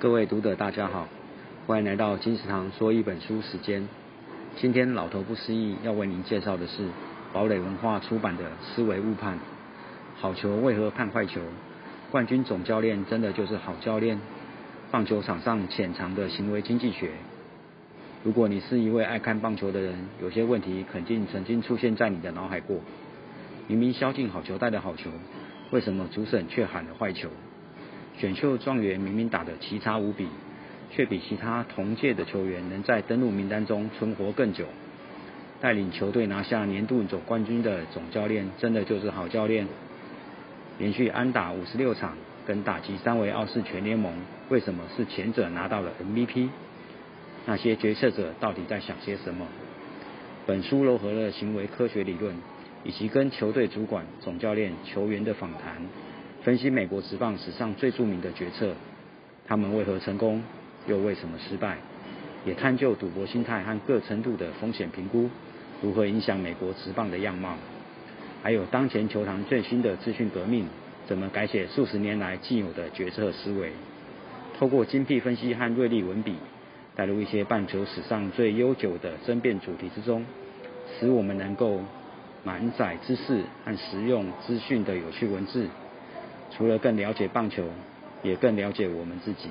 各位读者大家好，欢迎来到金石堂说一本书时间。今天老头不失忆要为您介绍的是堡垒文化出版的《思维误判：好球为何判坏球？冠军总教练真的就是好教练？棒球场上潜藏的行为经济学》。如果你是一位爱看棒球的人，有些问题肯定曾经出现在你的脑海过。明明削进好球带的好球，为什么主审却喊了坏球？选秀状元明明打得奇差无比，却比其他同届的球员能在登录名单中存活更久。带领球队拿下年度总冠军的总教练，真的就是好教练？连续安打五十六场，跟打击三围傲视全联盟，为什么是前者拿到了 MVP？那些决策者到底在想些什么？本书糅合了行为科学理论，以及跟球队主管、总教练、球员的访谈。分析美国职棒史上最著名的决策，他们为何成功，又为什么失败？也探究赌博心态和各程度的风险评估如何影响美国职棒的样貌。还有当前球坛最新的资讯革命，怎么改写数十年来既有的决策思维？透过精辟分析和锐利文笔，带入一些棒球史上最悠久的争辩主题之中，使我们能够满载知识和实用资讯的有趣文字。除了更了解棒球，也更了解我们自己。